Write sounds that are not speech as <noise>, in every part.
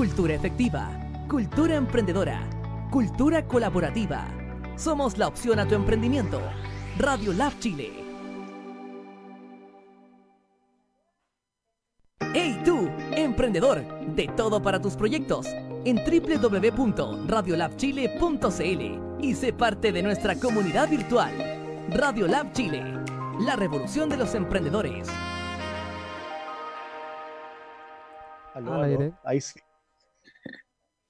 cultura efectiva, cultura emprendedora, cultura colaborativa. Somos la opción a tu emprendimiento. Radio Lab Chile. ¡Hey tú, emprendedor! De todo para tus proyectos en www.radiolabchile.cl y sé parte de nuestra comunidad virtual. Radio Lab Chile, la revolución de los emprendedores. Ahí sí.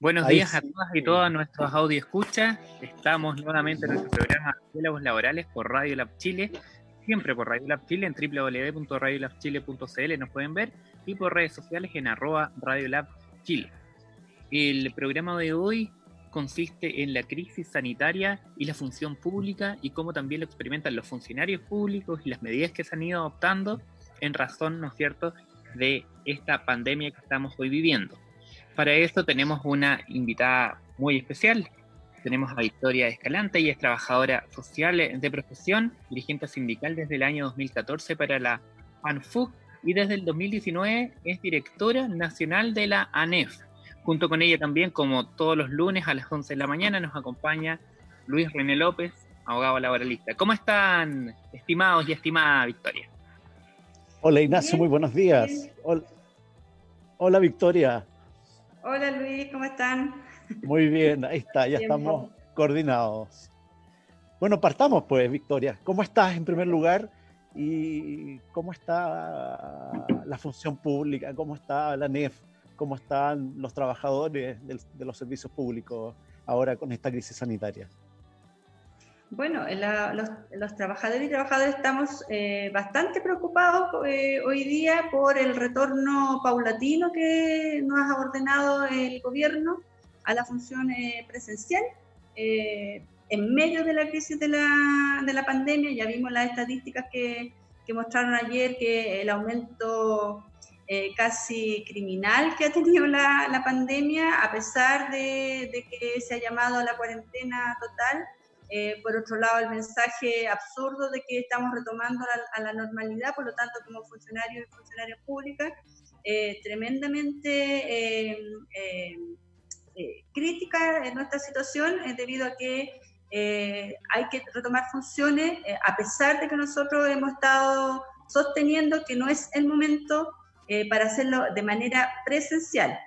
Buenos días a todas y todos nuestros audio escucha. Estamos nuevamente en nuestro programa Diálogos Laborales por Radio Lab Chile, siempre por Radio Lab Chile en www.radiolabchile.cl nos pueden ver y por redes sociales en arroba Radio Lab Chile. El programa de hoy consiste en la crisis sanitaria y la función pública y cómo también lo experimentan los funcionarios públicos y las medidas que se han ido adoptando en razón, ¿no es cierto?, de esta pandemia que estamos hoy viviendo. Para esto tenemos una invitada muy especial. Tenemos a Victoria Escalante, y es trabajadora social de profesión, dirigente sindical desde el año 2014 para la ANFUC y desde el 2019 es directora nacional de la ANEF. Junto con ella también, como todos los lunes a las 11 de la mañana, nos acompaña Luis René López, abogado laboralista. ¿Cómo están, estimados y estimada Victoria? Hola Ignacio, muy buenos días. Hola Victoria. Hola Luis, ¿cómo están? Muy bien, ahí está, ya estamos coordinados. Bueno, partamos pues, Victoria. ¿Cómo estás en primer lugar? ¿Y cómo está la función pública? ¿Cómo está la NEF? ¿Cómo están los trabajadores de los servicios públicos ahora con esta crisis sanitaria? Bueno, los, trabajadores y trabajadoras estamos eh, bastante preocupados eh, hoy día por el retorno paulatino que nos ha ordenado el gobierno a la función eh, presencial. en medio de la crisis de la, de la, pandemia, ya vimos las estadísticas que, mostraron ayer que el aumento casi criminal que ha tenido la, la pandemia, a pesar de, de que se ha llamado a la cuarentena total, eh, por otro lado, el mensaje absurdo de que estamos retomando a la normalidad, por lo tanto, como funcionarios y funcionarias públicas, eh, tremendamente eh, crítica en nuestra situación debido a que hay que retomar funciones, a pesar de que nosotros hemos estado sosteniendo que no es el momento para hacerlo de manera presencial.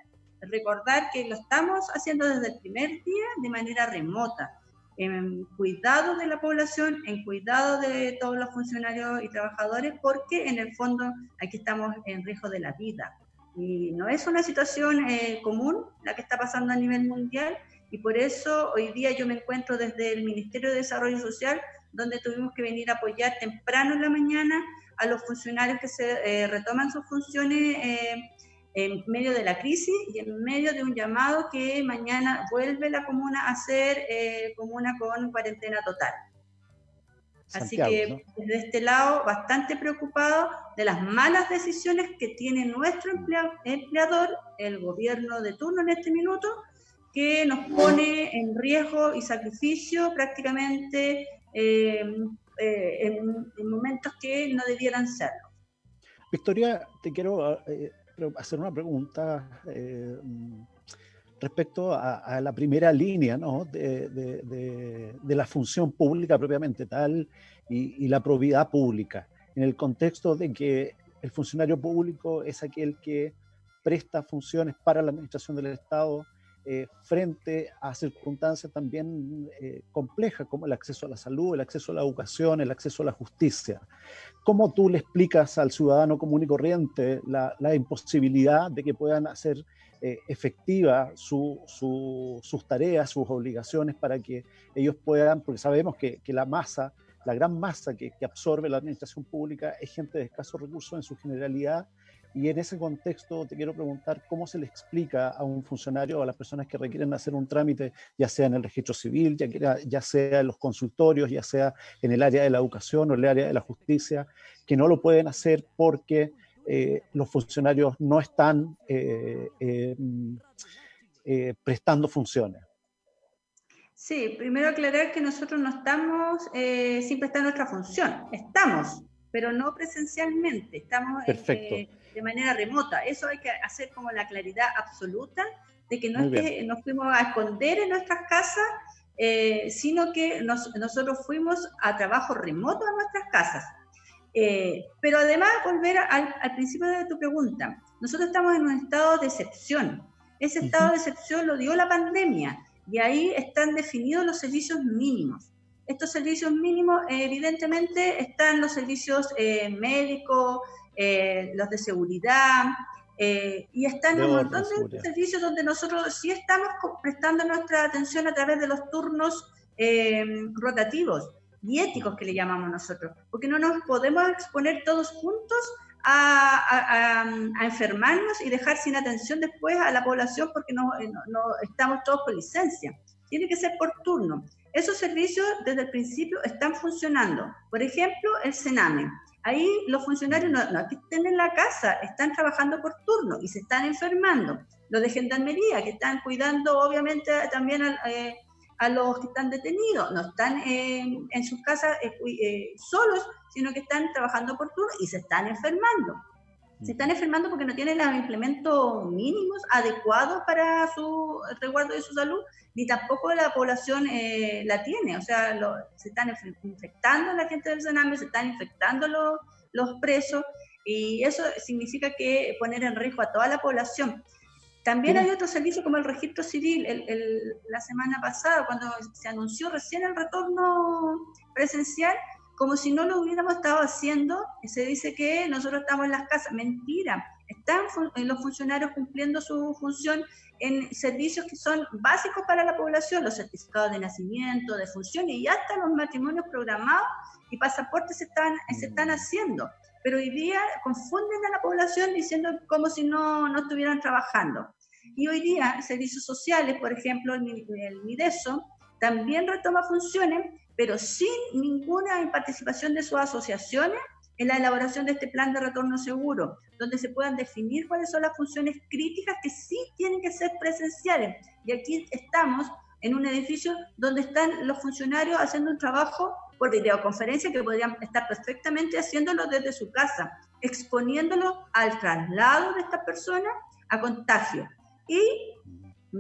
Recordar que lo estamos haciendo desde el primer día de manera remota en cuidado de la población, en cuidado de todos los funcionarios y trabajadores, porque en el fondo aquí estamos en riesgo de la vida. Y no es una situación eh, común la que está pasando a nivel mundial y por eso hoy día yo me encuentro desde el Ministerio de Desarrollo Social, donde tuvimos que venir a apoyar temprano en la mañana a los funcionarios que se eh, retoman sus funciones eh, en medio de la crisis y en medio de un llamado que mañana vuelve la comuna a ser eh, comuna con cuarentena total. Así que desde este lado, bastante preocupado de las malas decisiones que tiene nuestro empleador, el gobierno de turno en este minuto, que nos pone en riesgo y sacrificio prácticamente eh, eh, en, en, momentos que no debieran serlo. Victoria, te quiero hacer una pregunta eh, respecto a, la primera línea ¿no? de, la función pública propiamente tal y, la probidad pública, en el contexto de que el funcionario público es aquel que presta funciones para la administración del Estado eh, frente a circunstancias también eh, complejas como el acceso a la salud, el acceso a la educación, el acceso a la justicia. ¿Cómo tú le explicas al ciudadano común y corriente la, imposibilidad de que puedan hacer eh, efectiva sus tareas, sus obligaciones para que ellos puedan, porque sabemos que, la masa, la gran masa que, que absorbe la administración pública es gente de escasos recursos en su generalidad y en ese contexto te quiero preguntar cómo se le explica a un funcionario o a las personas que requieren hacer un trámite, ya sea en el registro civil, ya, sea en los consultorios, ya sea en el área de la educación o en el área de la justicia, que no lo pueden hacer porque eh, los funcionarios no están eh, eh, prestando funciones. Sí, primero aclarar que nosotros no estamos sin prestar nuestra función, estamos pero no presencialmente, estamos eh, de manera remota. Eso hay que hacer como la claridad absoluta de que no es que nos fuimos a esconder en nuestras casas, eh, sino que nosotros fuimos a trabajo remoto a nuestras casas. Eh, pero además, volver al, principio de tu pregunta, nosotros estamos en un estado de excepción. Ese estado de excepción lo dio la pandemia y ahí están definidos los servicios mínimos. Estos servicios mínimos, evidentemente, están los servicios eh, médicos, los de seguridad, eh, y están un montón de servicios donde nosotros sí estamos prestando nuestra atención a través de los turnos eh, rotativos y éticos que le llamamos nosotros, porque no nos podemos exponer todos juntos a, a, enfermarnos y dejar sin atención después a la población porque no, eh, no, estamos todos con licencia. Tiene que ser por turno. Esos servicios desde el principio están funcionando. Por ejemplo, el Sename. Ahí los funcionarios no, no en la casa, están trabajando por turno y se están enfermando. Los de gendarmería, que están cuidando obviamente también a, eh, los que están detenidos, no están en sus casas eh, eh, solos, sino que están trabajando por turno y se están enfermando. Se están enfermando porque no tienen los implementos mínimos adecuados para su resguardo de su salud, ni tampoco la población eh, la tiene. O sea, se están infectando la gente del Sename, se están infectando los, los presos, y eso significa que poner en riesgo a toda la población. También hay otros servicios como el registro civil. la semana pasada, cuando se anunció recién el retorno presencial, como si no lo hubiéramos estado haciendo, se dice que nosotros estamos en las casas. Mentira, están eh, los funcionarios cumpliendo su función en servicios que son básicos para la población, los certificados de nacimiento, de funciones y hasta los matrimonios programados y pasaportes se están, se están haciendo. Pero hoy día confunden a la población diciendo como si no, no estuvieran trabajando. Y hoy día servicios sociales, por ejemplo, el, el MIDESO, también retoma funciones pero sin ninguna participación de sus asociaciones en la elaboración de este plan de retorno seguro, donde se puedan definir cuáles son las funciones críticas que sí tienen que ser presenciales. Y aquí estamos en un edificio donde están los funcionarios haciendo un trabajo por videoconferencia que podrían estar perfectamente haciéndolo desde su casa, exponiéndolo al traslado de estas personas a contagio. Y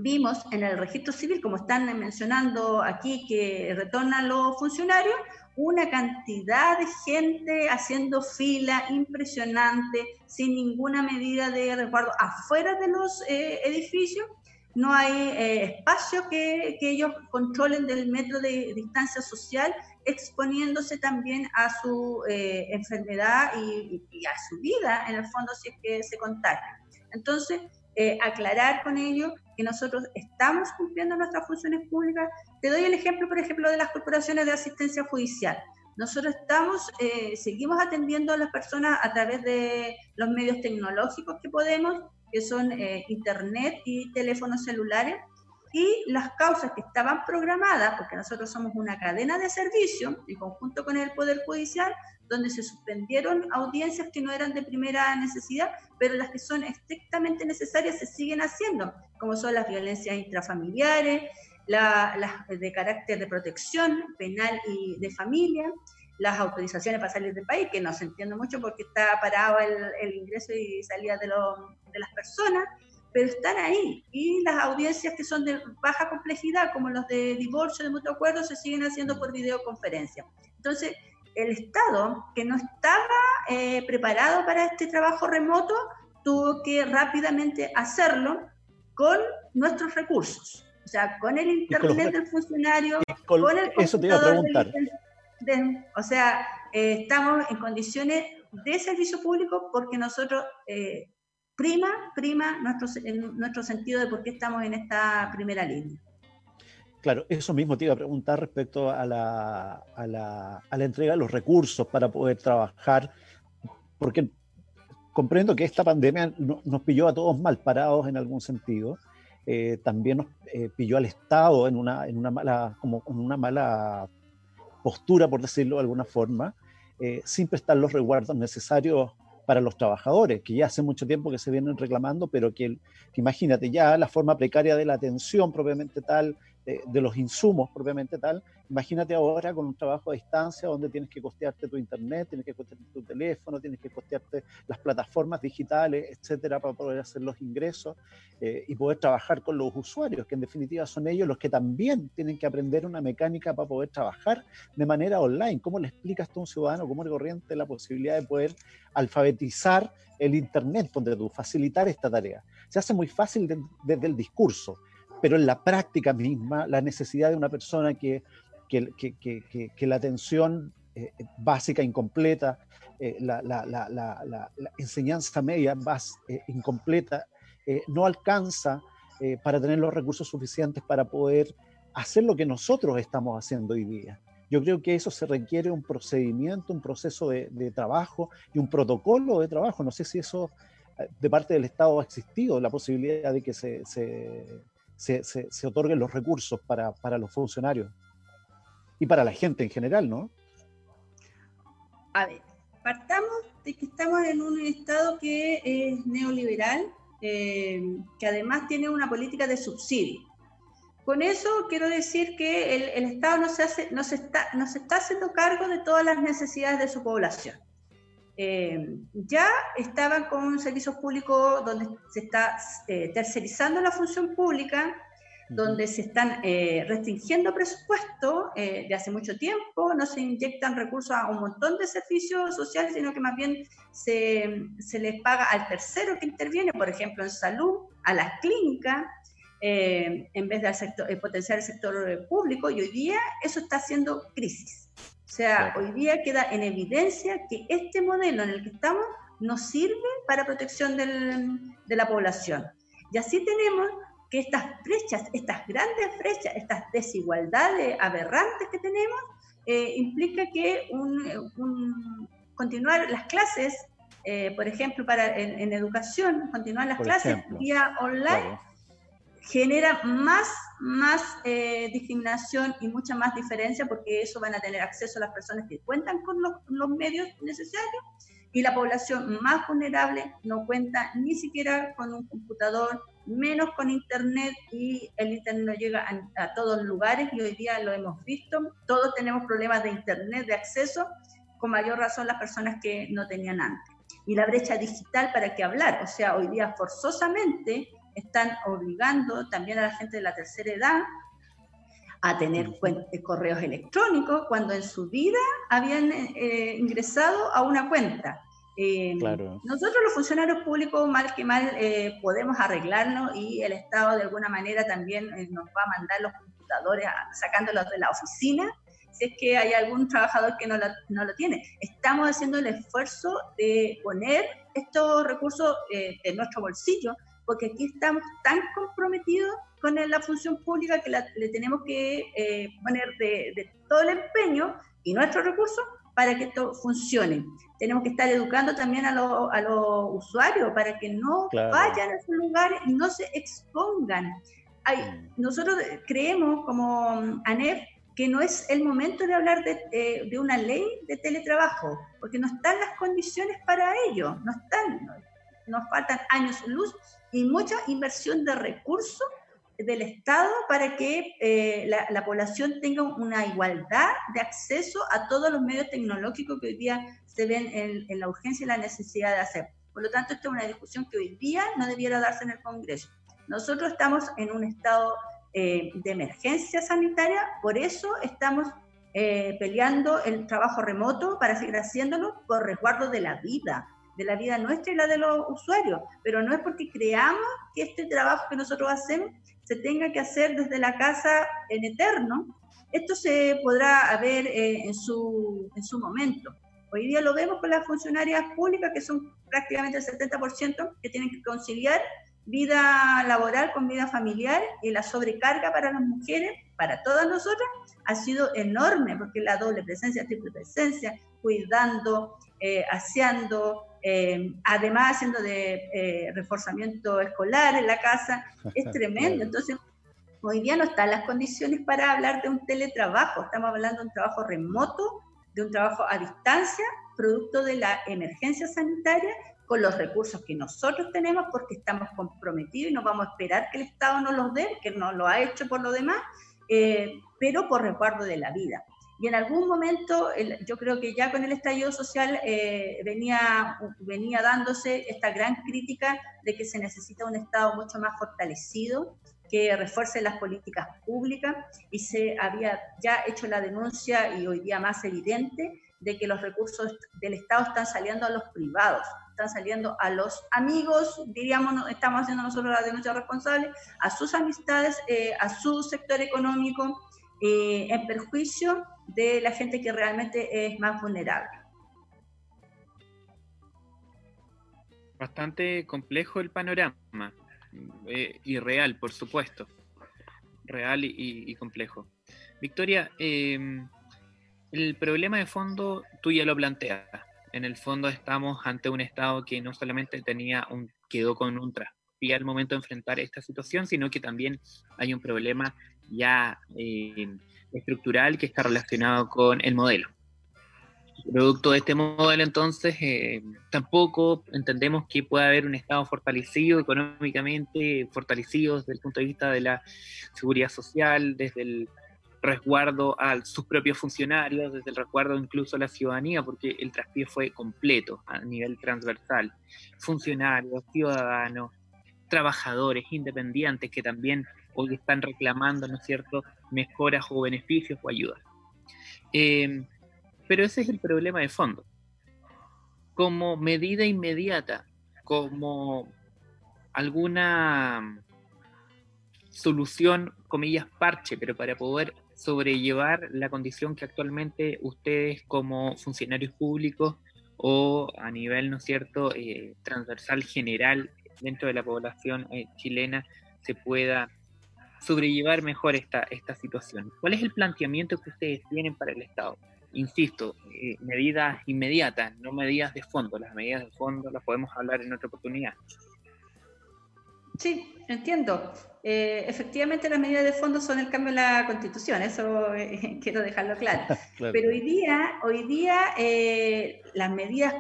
vimos en el registro civil, como están mencionando aquí, que retornan los funcionarios, una cantidad de gente haciendo fila impresionante, sin ninguna medida de resguardo afuera de los eh, edificios. No hay eh, espacio que, que, ellos controlen del metro de distancia social, exponiéndose también a su eh, enfermedad y, y, a su vida, en el fondo, si es que se contagian. Entonces, aclarar con ellos que nosotros estamos cumpliendo nuestras funciones públicas. Te doy el ejemplo, por ejemplo, de las corporaciones de asistencia judicial. Nosotros estamos, eh, seguimos atendiendo a las personas a través de los medios tecnológicos que podemos, que son eh, Internet y teléfonos celulares, y las causas que estaban programadas, porque nosotros somos una cadena de servicio en conjunto con el Poder Judicial, donde se suspendieron audiencias que no eran de primera necesidad, pero las que son estrictamente necesarias se siguen haciendo, como son las violencias intrafamiliares, las de carácter de protección penal y de familia, las autorizaciones para salir del país, que no se entiende mucho porque está parado el, ingreso y salida de, las personas, pero están ahí. Y las audiencias que son de baja complejidad, como los de divorcio, de mutuo acuerdo, se siguen haciendo por videoconferencia. Entonces, el Estado, que no estaba eh, preparado para este trabajo remoto, tuvo que rápidamente hacerlo con nuestros recursos. O sea, con el internet del funcionario, con, el Eso te iba a preguntar. o sea, eh, estamos en condiciones de servicio público porque nosotros eh, prima, prima nuestro, nuestro sentido de por qué estamos en esta primera línea. Claro, eso mismo te iba a preguntar respecto a la, a la, a la entrega de los recursos para poder trabajar, porque comprendo que esta pandemia nos pilló a todos mal parados en algún sentido. Eh, también nos eh, pilló al Estado en una, en una mala, como en una mala postura, por decirlo de alguna forma, eh, sin prestar los resguardos necesarios para los trabajadores, que ya hace mucho tiempo que se vienen reclamando, pero que, imagínate, ya la forma precaria de la atención propiamente tal, de, los insumos propiamente tal. Imagínate ahora con un trabajo a distancia donde tienes que costearte tu internet, tienes que costearte tu teléfono, tienes que costearte las plataformas digitales, etcétera, para poder hacer los ingresos eh, y poder trabajar con los usuarios, que en definitiva son ellos los que también tienen que aprender una mecánica para poder trabajar de manera online. ¿Cómo le explicas a un ciudadano común corriente la posibilidad de poder alfabetizar el internet, donde tú facilitar esta tarea? Se hace muy fácil desde el discurso pero en la práctica misma, la necesidad de una persona que, que, que, que la atención eh, básica incompleta, eh, la, la, la, la, enseñanza media más eh, incompleta, no alcanza para tener los recursos suficientes para poder hacer lo que nosotros estamos haciendo hoy día. Yo creo que eso se requiere un procedimiento, un proceso de, de trabajo y un protocolo de trabajo. No sé si eso de parte del Estado ha existido, la posibilidad de que se, se se, se, otorguen los recursos para, para, los funcionarios y para la gente en general, ¿no? A ver, partamos de que estamos en un Estado que es neoliberal, eh, que además tiene una política de subsidio. Con eso quiero decir que el, el Estado no se, hace, no, se está, no se está haciendo cargo de todas las necesidades de su población. Eh, ya estaban con servicios públicos donde se está eh, tercerizando la función pública, donde se están eh, restringiendo presupuesto de hace mucho tiempo, no se inyectan recursos a un montón de servicios sociales, sino que más bien se, se les paga al tercero que interviene, por ejemplo, en salud, a las clínicas, en vez de al sector, potenciar el sector público, y hoy día eso está haciendo crisis. O sea, hoy día queda en evidencia que este modelo en el que estamos no sirve para protección de la población. Y así tenemos que estas brechas, estas grandes brechas, estas desigualdades aberrantes que tenemos, eh, implica que continuar las clases, eh, por ejemplo, para en, educación, continuar las clases vía online, genera más, más eh, discriminación y mucha más diferencia porque eso van a tener acceso a las personas que cuentan con los, los, medios necesarios y la población más vulnerable no cuenta ni siquiera con un computador, menos con internet y el internet no llega a, a todos los lugares y hoy día lo hemos visto, todos tenemos problemas de internet, de acceso, con mayor razón las personas que no tenían antes. Y la brecha digital para qué hablar, o sea, hoy día forzosamente están obligando también a la gente de la tercera edad a tener eh, correos electrónicos cuando en su vida habían eh, ingresado a una cuenta. Eh, nosotros los funcionarios públicos, mal que mal, podemos arreglarnos y el Estado de alguna manera también nos va a mandar los computadores sacándolos de la oficina si es que hay algún trabajador que no lo, no lo tiene. Estamos haciendo el esfuerzo de poner estos recursos de nuestro bolsillo porque aquí estamos tan comprometidos con la función pública que le tenemos que eh, poner de, todo el empeño y nuestros recursos para que esto funcione. Tenemos que estar educando también a, los usuarios para que no vayan a esos lugares y no se expongan. Hay, mm. nosotros creemos como ANEF que no es el momento de hablar de, eh, de, una ley de teletrabajo, porque no están las condiciones para ello, no están, nos faltan años luz y mucha inversión de recursos del Estado para que eh, la, población tenga una igualdad de acceso a todos los medios tecnológicos que hoy día se ven en, la urgencia y la necesidad de hacer. Por lo tanto, esta es una discusión que hoy día no debiera darse en el Congreso. Nosotros estamos en un estado eh, de emergencia sanitaria, por eso estamos eh, peleando el trabajo remoto para seguir haciéndolo por resguardo de la vida, de la vida nuestra y la de los usuarios, pero no es porque creamos que este trabajo que nosotros hacemos se tenga que hacer desde la casa en eterno. Esto se podrá ver eh, en, su, en su momento. Hoy día lo vemos con las funcionarias públicas, que son prácticamente el 70%, que tienen que conciliar vida laboral con vida familiar y la sobrecarga para las mujeres, para todas nosotras, ha sido enorme, porque la doble presencia, triple presencia, cuidando, eh, aseando, eh, además haciendo de eh, reforzamiento escolar en la casa, es <laughs> tremendo. Entonces, hoy día no están las condiciones para hablar de un teletrabajo, estamos hablando de un trabajo remoto, de un trabajo a distancia, producto de la emergencia sanitaria, con los recursos que nosotros tenemos, porque estamos comprometidos y no vamos a esperar que el Estado nos los dé, que no lo ha hecho por lo demás, pero por resguardo de la vida. Y en algún momento, yo creo que ya con el estallido social eh, venía, venía dándose esta gran crítica de que se necesita un Estado mucho más fortalecido, que refuerce las políticas públicas y se había ya hecho la denuncia y hoy día más evidente de que los recursos del Estado están saliendo a los privados, están saliendo a los amigos, diríamos, estamos haciendo nosotros la denuncia responsable, a sus amistades, eh, a su sector económico, eh, en perjuicio de la gente que realmente es más vulnerable. Bastante complejo el panorama eh, y real, por supuesto. Real y, complejo. Victoria, em, el problema de fondo tú ya lo planteas. En el fondo estamos ante un Estado que no solamente tenía un, quedó con un momento de enfrentar esta situación, sino que también hay un problema ya em, estructural que está relacionado con el modelo. Producto de este modelo, entonces, eh, tampoco entendemos que pueda haber un Estado fortalecido económicamente, fortalecido desde el punto de vista de la seguridad social, desde el resguardo a sus propios funcionarios, desde el resguardo incluso a la ciudadanía, porque el traspié fue completo a nivel transversal. Funcionarios, ciudadanos, trabajadores, independientes que también hoy están reclamando, ¿no es cierto?, mejoras o beneficios o ayudas. Eh, pero ese es el problema de fondo. Como medida inmediata, como alguna solución, comillas, parche, pero para poder sobrellevar la condición que actualmente ustedes como funcionarios públicos o a nivel, ¿no es cierto?, eh, transversal general dentro de la población eh, chilena se pueda sobrellevar mejor esta, esta situación. ¿Cuál es el planteamiento que ustedes tienen para el Estado? Insisto, eh, medidas inmediatas, no medidas de fondo. Las medidas de fondo las podemos hablar en otra oportunidad. Sí, entiendo. Eh, efectivamente, las medidas de fondo son el cambio de la Constitución, eso eh, <laughs> quiero dejarlo <laughs> claro. Pero hoy día, hoy día las medidas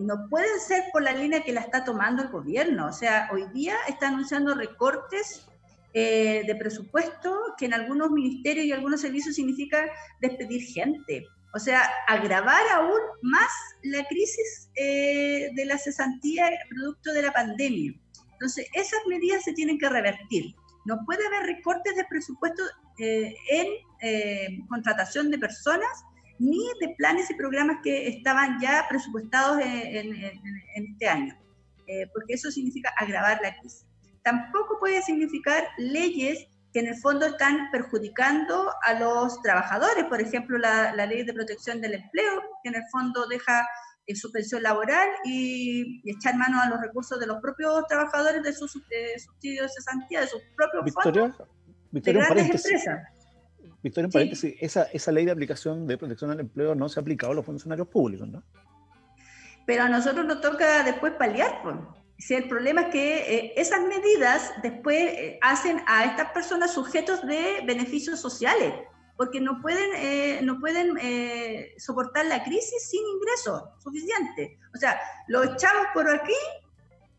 no pueden ser por la línea que la está tomando el gobierno. O sea, hoy día está anunciando recortes eh, de presupuesto que en algunos ministerios y algunos servicios significa despedir gente. O sea, agravar aún más la crisis eh, de la cesantía producto de la pandemia. Entonces, esas medidas se tienen que revertir. No puede haber recortes de presupuesto eh, en contratación de personas ni de planes y programas que estaban ya presupuestados en este año, porque eso significa agravar la crisis tampoco puede significar leyes que en el fondo están perjudicando a los trabajadores. Por ejemplo, la, ley de protección del empleo, que en el fondo deja eh, su pensión laboral y, echar mano a los recursos de los propios trabajadores de sus subsidios de cesantía, de sus propios Victoria, fondos Victoria, de grandes empresas. Victoria, en paréntesis, esa, esa ley de aplicación de protección al empleo no se ha aplicado a los funcionarios públicos, ¿no? Pero a nosotros nos toca después paliar, pues. Si el problema es que eh, esas medidas después eh, hacen a estas personas sujetos de beneficios sociales, porque no pueden, eh, no pueden soportar la crisis sin ingresos suficientes. O sea, los echamos por aquí,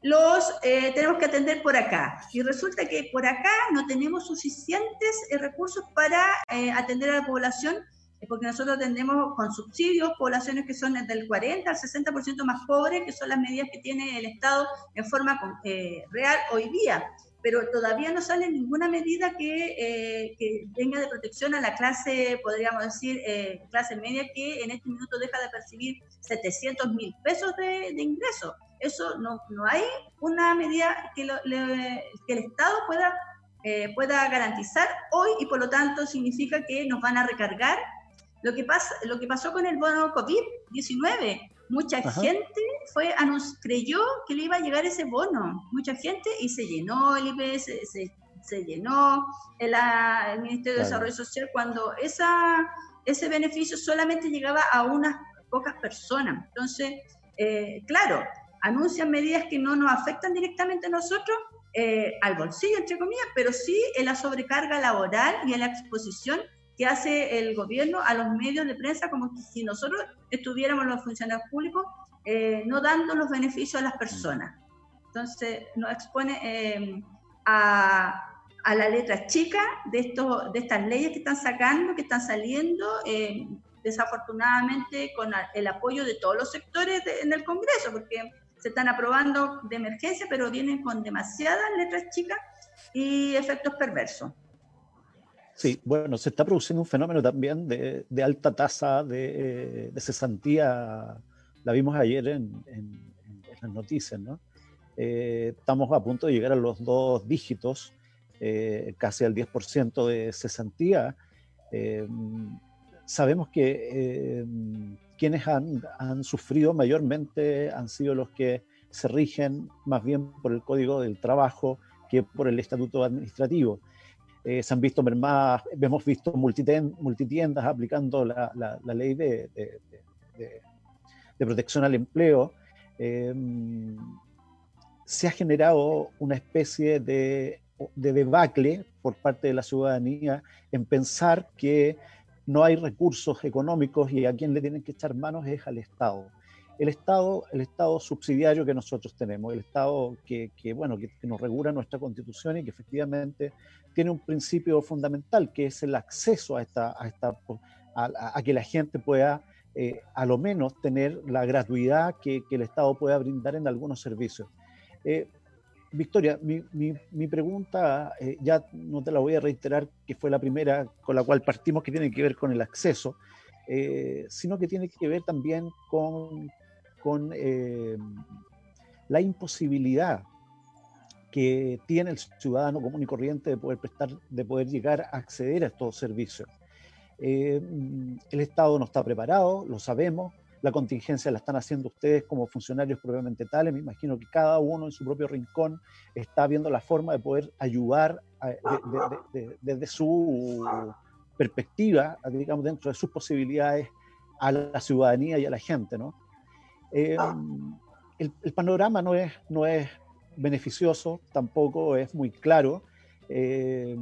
los tenemos que atender por acá. Y resulta que por acá no tenemos suficientes recursos para atender a la población porque nosotros atendemos con subsidios poblaciones que son del 40 al 60% más pobres, que son las medidas que tiene el Estado en forma eh, real hoy día. Pero todavía no sale ninguna medida que, eh, que, venga de protección a la clase, podríamos decir, eh, clase media, que en este minuto deja de percibir 700 mil pesos de, de ingreso. Eso no, no hay una medida que, que el Estado pueda, pueda garantizar hoy y por lo tanto significa que nos van a recargar lo que, pasa, lo que pasó con el bono COVID-19, mucha gente fue, creyó que le iba a llegar ese bono, mucha gente, y se llenó el IPS, se, se llenó el, el Ministerio de Desarrollo Social cuando esa, ese beneficio solamente llegaba a unas pocas personas. Entonces, eh, claro, anuncian medidas que no nos afectan directamente a nosotros, eh, al bolsillo, entre comillas, pero sí en la sobrecarga laboral y en la exposición que hace el gobierno a los medios de prensa como si nosotros estuviéramos los funcionarios públicos eh, no dando los beneficios a las personas. Entonces nos expone eh, a, a la letra chica de, esto, de estas leyes que están sacando, que están saliendo, eh, desafortunadamente con el apoyo de todos los sectores en el Congreso, porque se están aprobando de emergencia, pero vienen con demasiadas letras chicas y efectos perversos. Sí, bueno, se está produciendo un fenómeno también de, alta tasa de, cesantía, la vimos ayer en, las noticias, ¿no? Eh, estamos a punto de llegar a los dos dígitos, eh, casi al 10% de cesantía. Eh, sabemos que quienes han, han, sufrido mayormente han sido los que se rigen más bien por el Código del Trabajo que por el Estatuto Administrativo. Eh, se han visto mermadas, hemos visto multitiendas aplicando la, la, ley de, de, de, protección al empleo. Em, se ha generado una especie de, debacle por parte de la ciudadanía en pensar que no hay recursos económicos y a quien le tienen que echar manos es al Estado. El Estado, el Estado subsidiario que nosotros tenemos, el Estado que, que bueno, que, nos regula nuestra constitución y que efectivamente tiene un principio fundamental, que es el acceso a, esta, a, esta, a, que la gente pueda, eh, a lo menos, tener la gratuidad que, el Estado pueda brindar en algunos servicios. Eh, Victoria, mi, mi, mi pregunta, eh, ya no te la voy a reiterar, que fue la primera con la cual partimos, que tiene que ver con el acceso, sino que tiene que ver también con, con la imposibilidad que tiene el ciudadano común y corriente de poder prestar, de poder llegar a acceder a estos servicios. Eh, el Estado no está preparado, lo sabemos, la contingencia la están haciendo ustedes como funcionarios propiamente tales, me imagino que cada uno en su propio rincón está viendo la forma de poder ayudar desde su perspectiva, digamos, dentro de sus posibilidades a la ciudadanía y a la gente. Eh, el, el, panorama no es, no es beneficioso, tampoco es muy claro. Eh,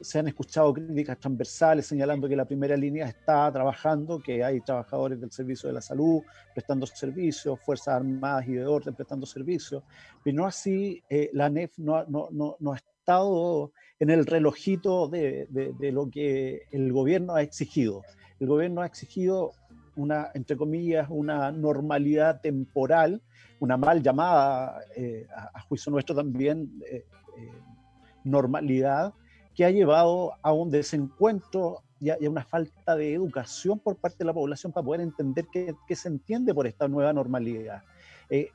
se han escuchado críticas transversales señalando que la primera línea está trabajando, que hay trabajadores del servicio de la salud prestando servicios, Fuerzas Armadas y de orden prestando servicios, pero no así eh, la NEF no, no, no, ha estado en el relojito de, de, de, lo que el gobierno ha exigido. El gobierno ha exigido una, entre comillas, una normalidad temporal una mal llamada, eh, a, juicio nuestro también, eh, eh, normalidad, que ha llevado a un desencuentro y a, una falta de educación por parte de la población para poder entender qué, se entiende por esta nueva normalidad.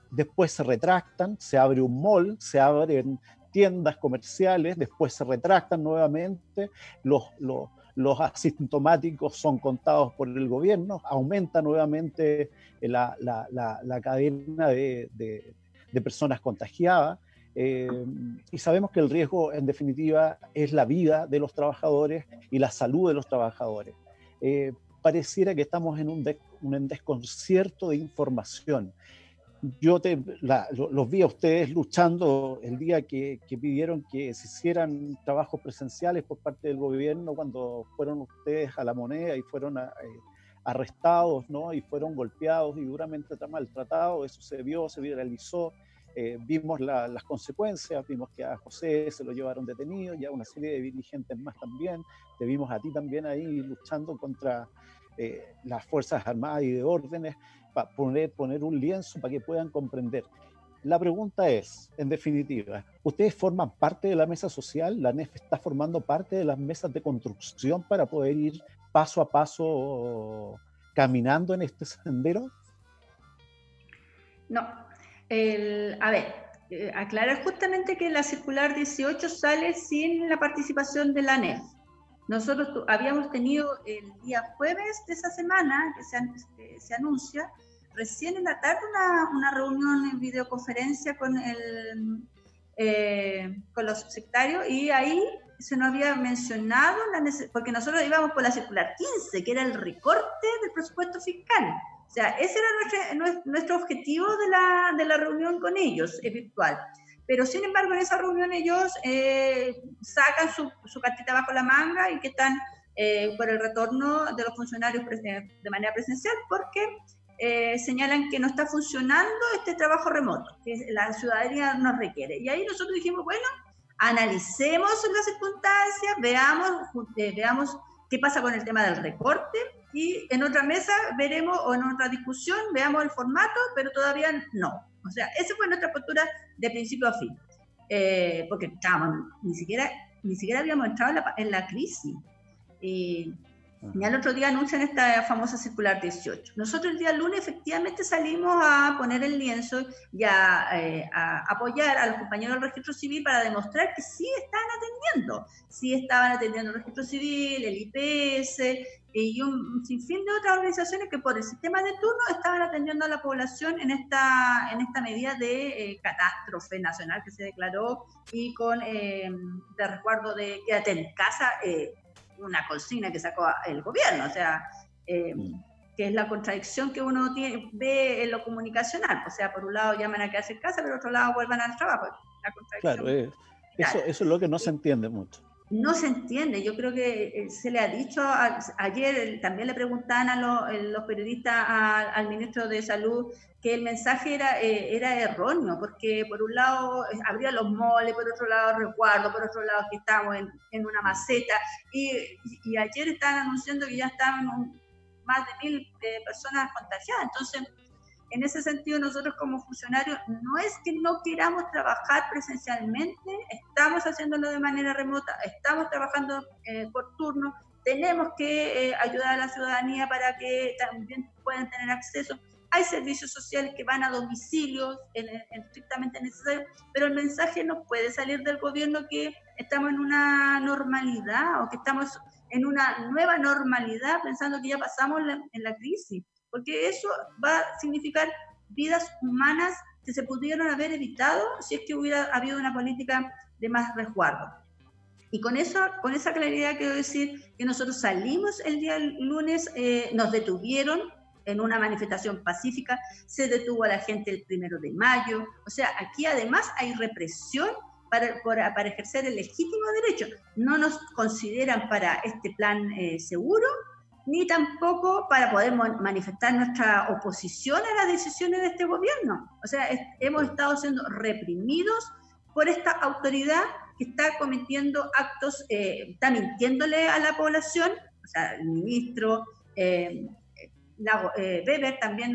después se retractan, se abre un mall, se abren tiendas comerciales, después se retractan nuevamente, los asintomáticos son contados por el gobierno, aumenta nuevamente la, cadena de, personas contagiadas. Eh, y sabemos que el riesgo, en definitiva, es la vida de los trabajadores y la salud de los trabajadores. Eh, pareciera que estamos en un, un desconcierto de información yo te, los vi a ustedes luchando el día que, pidieron que se hicieran trabajos presenciales por parte del gobierno cuando fueron ustedes a la moneda y fueron eh, arrestados, ¿no? Y fueron golpeados y duramente maltratados. Eso se vio, se viralizó. Eh, vimos las consecuencias, vimos que a José se lo llevaron detenido y una serie de dirigentes más también. Te vimos a ti también ahí luchando contra eh, las Fuerzas Armadas y de órdenes para poner, poner un lienzo para que puedan comprender. La pregunta es, en definitiva, ¿ustedes forman parte de la mesa social? ¿La NEF está formando parte de las mesas de construcción para poder ir paso a paso caminando en este sendero? No. A ver, eh, aclarar justamente que la circular 18 sale sin la participación de la NEF. Nosotros habíamos tenido el día jueves de esa semana, que se, se anuncia, recién en la tarde una, reunión en videoconferencia con, el, eh, con los sectarios y ahí se nos había mencionado, la porque nosotros íbamos por la circular 15, que era el recorte del presupuesto fiscal. O sea, ese era nuestro, nuestro objetivo de la, de la reunión con ellos, es virtual. Pero sin embargo, en esa reunión ellos eh, sacan su, su, cartita bajo la manga y que están eh, por el retorno de los funcionarios de manera presencial, porque eh, señalan que no está funcionando este trabajo remoto, que la ciudadanía nos requiere. Y ahí nosotros dijimos, bueno, analicemos las circunstancias, veamos, eh, veamos qué pasa con el tema del recorte y en otra mesa veremos o en otra discusión veamos el formato, pero todavía no. O sea, esa fue nuestra postura de principio a fin, eh, porque estábamos, ni siquiera, ni siquiera habíamos entrado en la, en la crisis. Y y al otro día anuncian esta famosa circular 18. Nosotros el día lunes efectivamente salimos a poner el lienzo y eh, a, apoyar a los compañeros del registro civil para demostrar que sí estaban atendiendo, sí estaban atendiendo el registro civil, el IPS y un sinfín de otras organizaciones que por el sistema de turno estaban atendiendo a la población en esta, en esta medida de eh, catástrofe nacional que se declaró y con eh, de resguardo de quédate en casa una consigna que sacó el gobierno, o sea, eh, mm. que es la contradicción que uno tiene, ve en lo comunicacional, o sea, por un lado llaman a quedarse en casa, pero por otro lado vuelvan al trabajo. claro, eh, eso, eso es lo que no se entiende mucho no se entiende. Yo creo que eh, se le ha dicho, ayer también le preguntaban a los, periodistas al ministro de Salud que el mensaje era, eh, era erróneo, porque por un lado eh, habría los moles, por otro lado resguardo, por otro lado que estamos en, una maceta, y, ayer estaban anunciando que ya estaban más de mil personas contagiadas. Entonces, en ese sentido, nosotros como funcionarios no es que no queramos trabajar presencialmente, estamos haciéndolo de manera remota, estamos trabajando eh, por turno, tenemos que eh, ayudar a la ciudadanía para que también puedan tener acceso. Hay servicios sociales que van a domicilios, en, estrictamente necesario, pero el mensaje no puede salir del gobierno que estamos en una normalidad o que estamos en una nueva normalidad pensando que ya pasamos en la crisis porque eso va a significar vidas humanas que se pudieron haber evitado si es que hubiera habido una política de más resguardo. Y con, eso, con esa claridad quiero decir que nosotros salimos el día lunes, eh, nos detuvieron en una manifestación pacífica, se detuvo a la gente el primero de mayo, o sea, aquí además hay represión para, para ejercer el legítimo derecho. No nos consideran para este plan eh, seguro, ni tampoco para poder manifestar nuestra oposición a las decisiones de este gobierno. O sea, hemos estado siendo reprimidos por esta autoridad que está cometiendo actos, eh, está mintiéndole a la población, o sea, el ministro eh, eh Weber también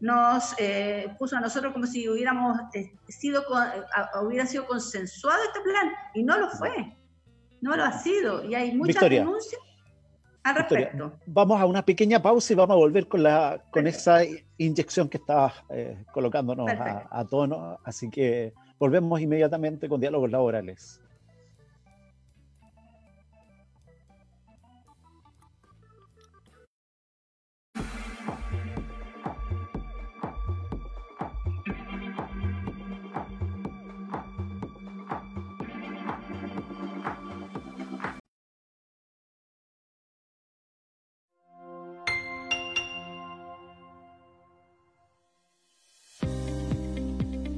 nos eh, puso a nosotros como si hubiéramos sido, hubiera sido consensuado este plan, y no lo fue, no lo ha sido, y hay muchas denuncias Vamos a una pequeña pausa y vamos a volver con, la, con esa inyección que estabas eh, colocándonos a, a, tono. Así que volvemos inmediatamente con diálogos laborales.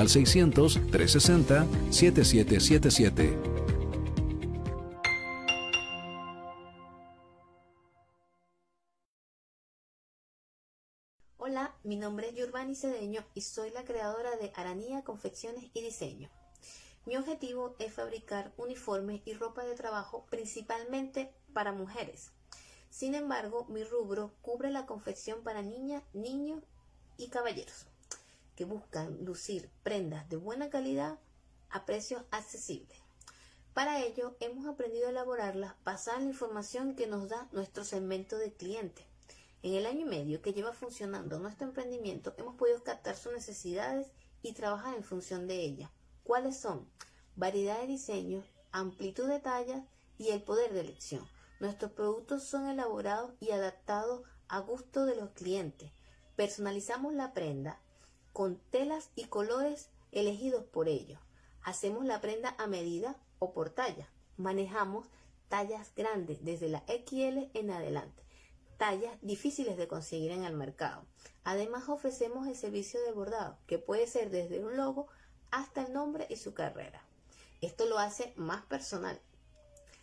al 600-360-7777. Hola, mi nombre es Yurvani Cedeño y soy la creadora de Aranía Confecciones y Diseño. Mi objetivo es fabricar uniformes y ropa de trabajo principalmente para mujeres. Sin embargo, mi rubro cubre la confección para niñas, niños y caballeros que buscan lucir prendas de buena calidad a precios accesibles. Para ello, hemos aprendido a elaborarlas basada en la información que nos da nuestro segmento de clientes. En el año y medio que lleva funcionando nuestro emprendimiento, hemos podido captar sus necesidades y trabajar en función de ellas. ¿Cuáles son? Variedad de diseños, amplitud de tallas y el poder de elección. Nuestros productos son elaborados y adaptados a gusto de los clientes. Personalizamos la prenda con telas y colores elegidos por ellos. Hacemos la prenda a medida o por talla. manejamos tallas grandes, desde la XL en adelante, tallas difíciles de conseguir en el mercado. Además ofrecemos el servicio de bordado, que puede ser desde un logo hasta el nombre y su carrera. Esto lo hace más personal.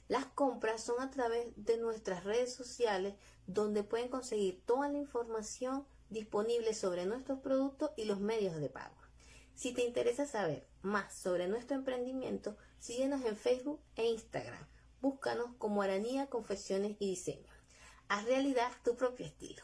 Las compras son a través de nuestras redes sociales donde pueden conseguir toda la información disponible sobre nuestros productos y los medios de pago. Si te interesa saber más sobre nuestro emprendimiento, síguenos en Facebook e Instagram. Búscanos como Aranía Confecciones y Diseño. Haz realidad tu propio estilo.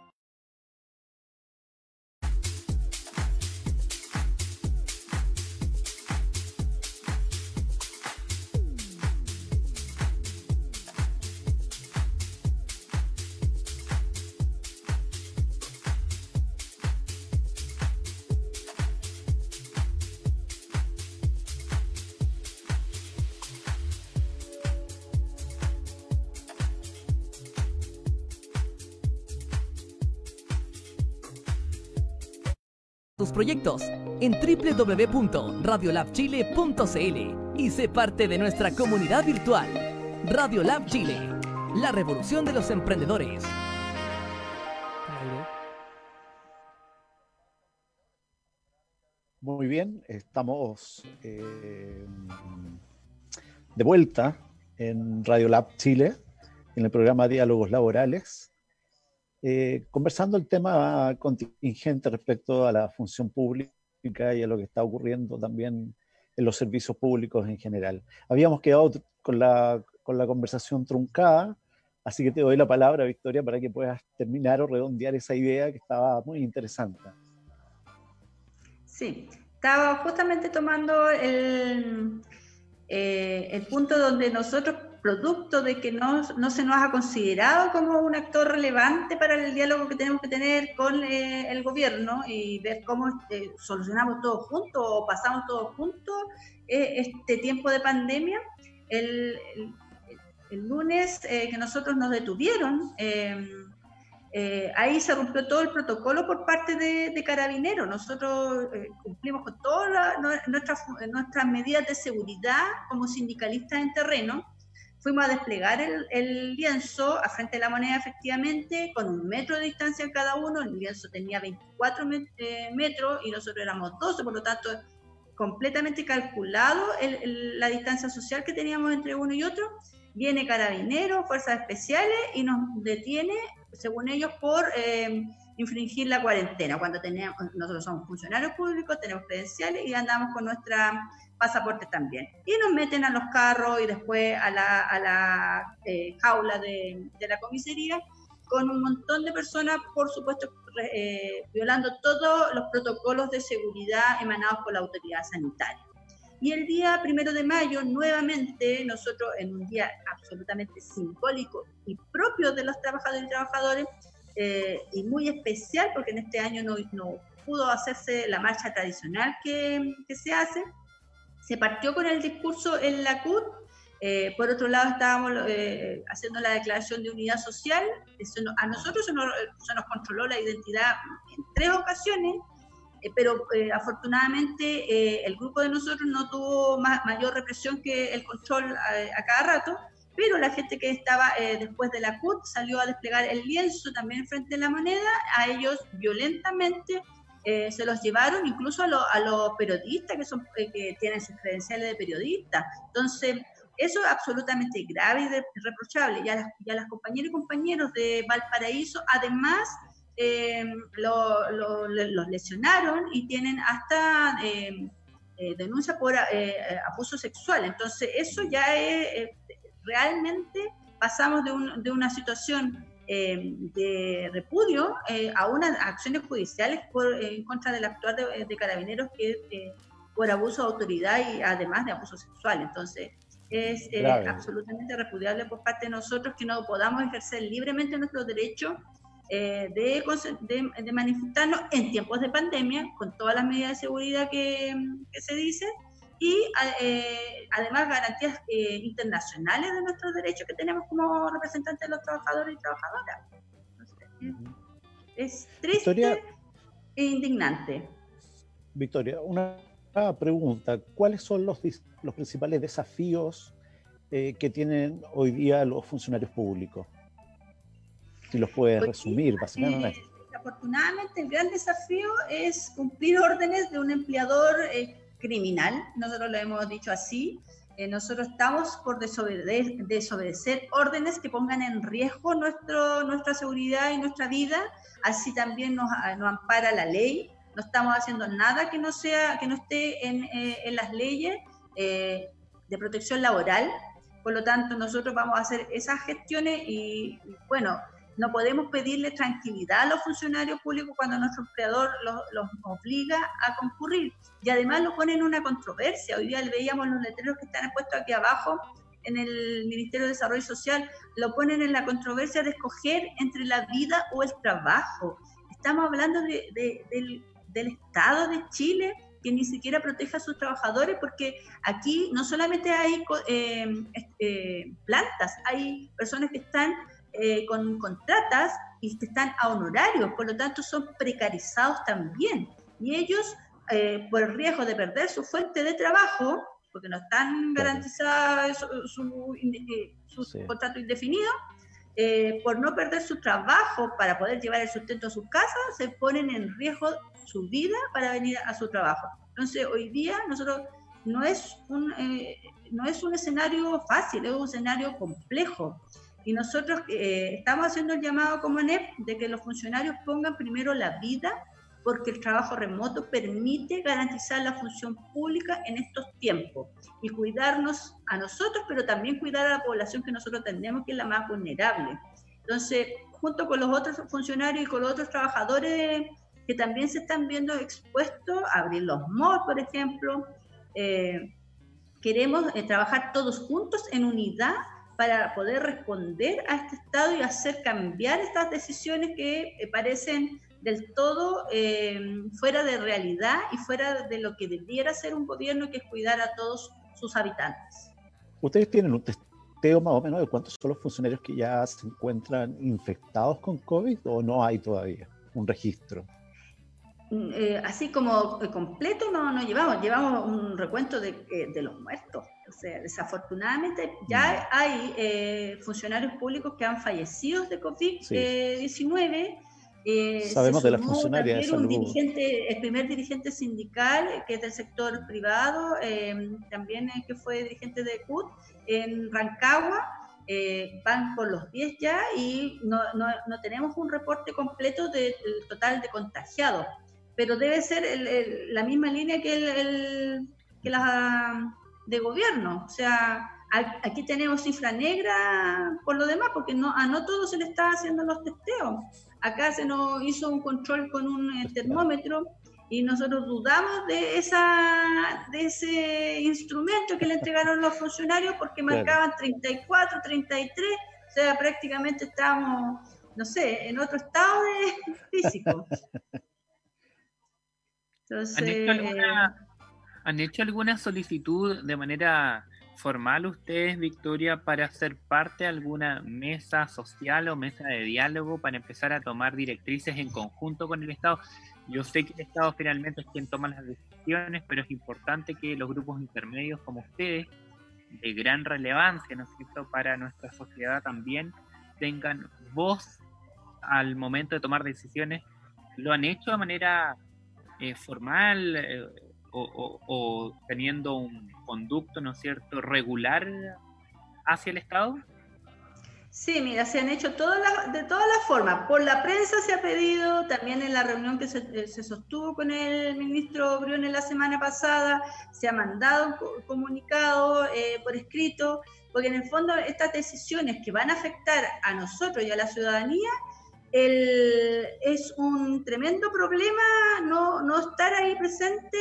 En www.radiolabchile.cl y sé parte de nuestra comunidad virtual. Radiolab Chile, la revolución de los emprendedores. Muy bien, estamos eh, de vuelta en Radiolab Chile, en el programa Diálogos Laborales. Eh, conversando el tema contingente respecto a la función pública y a lo que está ocurriendo también en los servicios públicos en general. Habíamos quedado con la, con la conversación truncada, así que te doy la palabra, Victoria, para que puedas terminar o redondear esa idea que estaba muy interesante. Sí, estaba justamente tomando el, eh, el punto donde nosotros producto de que no, se nos ha considerado como un actor relevante para el diálogo que tenemos que tener con eh, el gobierno y ver cómo eh, solucionamos todo juntos o pasamos todos juntos eh, este tiempo de pandemia. El, lunes que nosotros nos detuvieron, ahí se rompió todo el protocolo por parte de, Carabineros. Nosotros cumplimos con todas nuestras, nuestras medidas de seguridad como sindicalistas en terreno fuimos a desplegar el, lienzo a frente de la moneda efectivamente, con un metro de distancia en cada uno, el lienzo tenía 24 eh, metros y nosotros éramos 12, por lo tanto, completamente calculado la distancia social que teníamos entre uno y otro. Viene Carabineros, Fuerzas Especiales y nos detiene, según ellos, por eh, infringir la cuarentena. Cuando tenemos, nosotros somos funcionarios públicos, tenemos credenciales y andamos con nuestra pasaporte también. Y nos meten a los carros y después a la, a la eh, jaula de, de, la comisaría con un montón de personas, por supuesto, eh, violando todos los protocolos de seguridad emanados por la autoridad sanitaria. Y el día primero de mayo, nuevamente, nosotros, en un día absolutamente simbólico y propio de los trabajadores y trabajadores, eh, y muy especial, porque en este año no, no pudo hacerse la marcha tradicional que, que se hace, se partió con el discurso en la CUT, eh, por otro lado estábamos eh, haciendo la declaración de unidad social, a nosotros se nos, controló la identidad en tres ocasiones, eh, pero afortunadamente el grupo de nosotros no tuvo mayor represión que el control a, cada rato, pero la gente que estaba después de la CUT salió a desplegar el lienzo también frente a la moneda, a ellos violentamente eh, se los llevaron incluso a, los periodistas que, son, eh, que tienen sus credenciales de periodistas. Entonces, eso es absolutamente grave y reprochable. Las, ya las compañeras y compañeros de Valparaíso, además, eh, los lesionaron y tienen hasta denuncia por abuso sexual. Entonces, eso ya es realmente pasamos de, un, de una situación eh, de repudio eh, a unas acciones judiciales por, en contra del actuar de, carabineros que eh, por abuso de autoridad y además de abuso sexual. Entonces, es eh, absolutamente repudiable por parte de nosotros que no podamos ejercer libremente nuestro derecho eh, de, de, manifestarnos en tiempos de pandemia, con todas las medidas de seguridad que, se dice, y eh, además garantías internacionales de nuestros derechos que tenemos como representantes de los trabajadores y trabajadoras. es triste e indignante. Victoria, una pregunta. ¿Cuáles son los, los principales desafíos eh, que tienen hoy día los funcionarios públicos? Si los puedes pues resumir, básicamente. Eh, afortunadamente, el gran desafío es cumplir órdenes de un empleador eh, criminal. Nosotros lo hemos dicho así. nosotros estamos por desobedecer, desobedecer, órdenes que pongan en riesgo nuestro, nuestra seguridad y nuestra vida. Así también nos, nos ampara la ley no estamos haciendo nada que no sea que no esté en, eh, las leyes eh, de protección laboral por lo tanto nosotros vamos a hacer esas gestiones y bueno no podemos pedirle tranquilidad a los funcionarios públicos cuando nuestro empleador los, obliga a concurrir. Y además lo pone en una controversia. Hoy día veíamos los letreros que están puestos aquí abajo en el Ministerio de Desarrollo Social. Lo ponen en la controversia de escoger entre la vida o el trabajo. Estamos hablando de, del del Estado de Chile que ni siquiera proteja a sus trabajadores, porque aquí no solamente hay eh, eh, plantas, hay personas que están eh, con contratas y que están a honorarios, por lo tanto son precarizados también. Y ellos, por el riesgo de perder su fuente de trabajo, porque no están garantizados su, su, contrato indefinido, por no perder su trabajo para poder llevar el sustento a sus casas, se ponen en riesgo su vida para venir a su trabajo. Entonces, hoy día nosotros no es un, eh, no es un escenario fácil, es un escenario complejo. Y nosotros eh, estamos haciendo el llamado como NEP de que los funcionarios pongan primero la vida, porque el trabajo remoto permite garantizar la función pública en estos tiempos y cuidarnos a nosotros, pero también cuidar a la población que nosotros tenemos, que es la más vulnerable. Entonces, junto con los otros funcionarios y con los otros trabajadores que también se están viendo expuestos a abrir los malls, por ejemplo. Eh, queremos eh, trabajar todos juntos en unidad para poder responder a este estado y hacer cambiar estas decisiones que eh, parecen del todo fuera de realidad y fuera de lo que debiera ser un gobierno que es cuidar a todos sus habitantes. ¿Ustedes tienen un testeo más o menos de cuántos son los funcionarios que ya se encuentran infectados con COVID o no hay todavía un registro? Eh, así como completo no, no llevamos, llevamos un recuento de, eh, de los muertos. O sea, desafortunadamente ya mm. hay eh, funcionarios públicos que han fallecido de COVID-19. Sabemos de la funcionaria de salud. dirigente, el primer dirigente sindical, que es del sector privado, también que fue dirigente de CUT, en Rancagua, van por los 10 ya y no, no, no, tenemos un reporte completo del total de contagiados pero debe ser la misma línea que, el, que la de gobierno. O sea, aquí tenemos cifra negra por lo demás, porque no, a no todos se le está haciendo los testeos. Acá se nos hizo un control con un eh, termómetro y nosotros dudamos de, esa, de ese instrumento que le entregaron los funcionarios porque marcaban 34, 33, o sea, prácticamente estábamos, no sé, en otro estado de <laughs> físico. <laughs> ¿Han, hecho alguna, solicitud de manera formal ustedes, Victoria, para ser parte de alguna mesa social o mesa de diálogo para empezar a tomar directrices en conjunto con el Estado? Yo sé que el Estado finalmente es quien toma las decisiones, pero es importante que los grupos intermedios como ustedes, de gran relevancia, ¿no es cierto?, para nuestra sociedad también, tengan voz al momento de tomar decisiones. ¿Lo han hecho de manera eh, formal eh, o, teniendo un conducto, ¿no es cierto?, regular hacia el Estado? Sí, mira, se han hecho todas de todas las formas. Por la prensa se ha pedido, también en la reunión que se, eh, sostuvo con el ministro Briones la semana pasada, se ha mandado un comunicado por escrito, porque en el fondo estas decisiones que van a afectar a nosotros y a la ciudadanía el, es un tremendo problema no, no estar ahí presente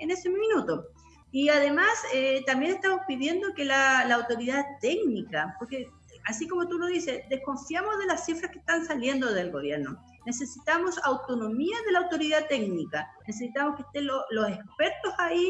en ese minuto. Y además eh, también estamos pidiendo que la, la autoridad técnica, porque así como tú lo dices, desconfiamos de las cifras que están saliendo del gobierno. Necesitamos autonomía de la autoridad técnica, necesitamos que estén los expertos ahí,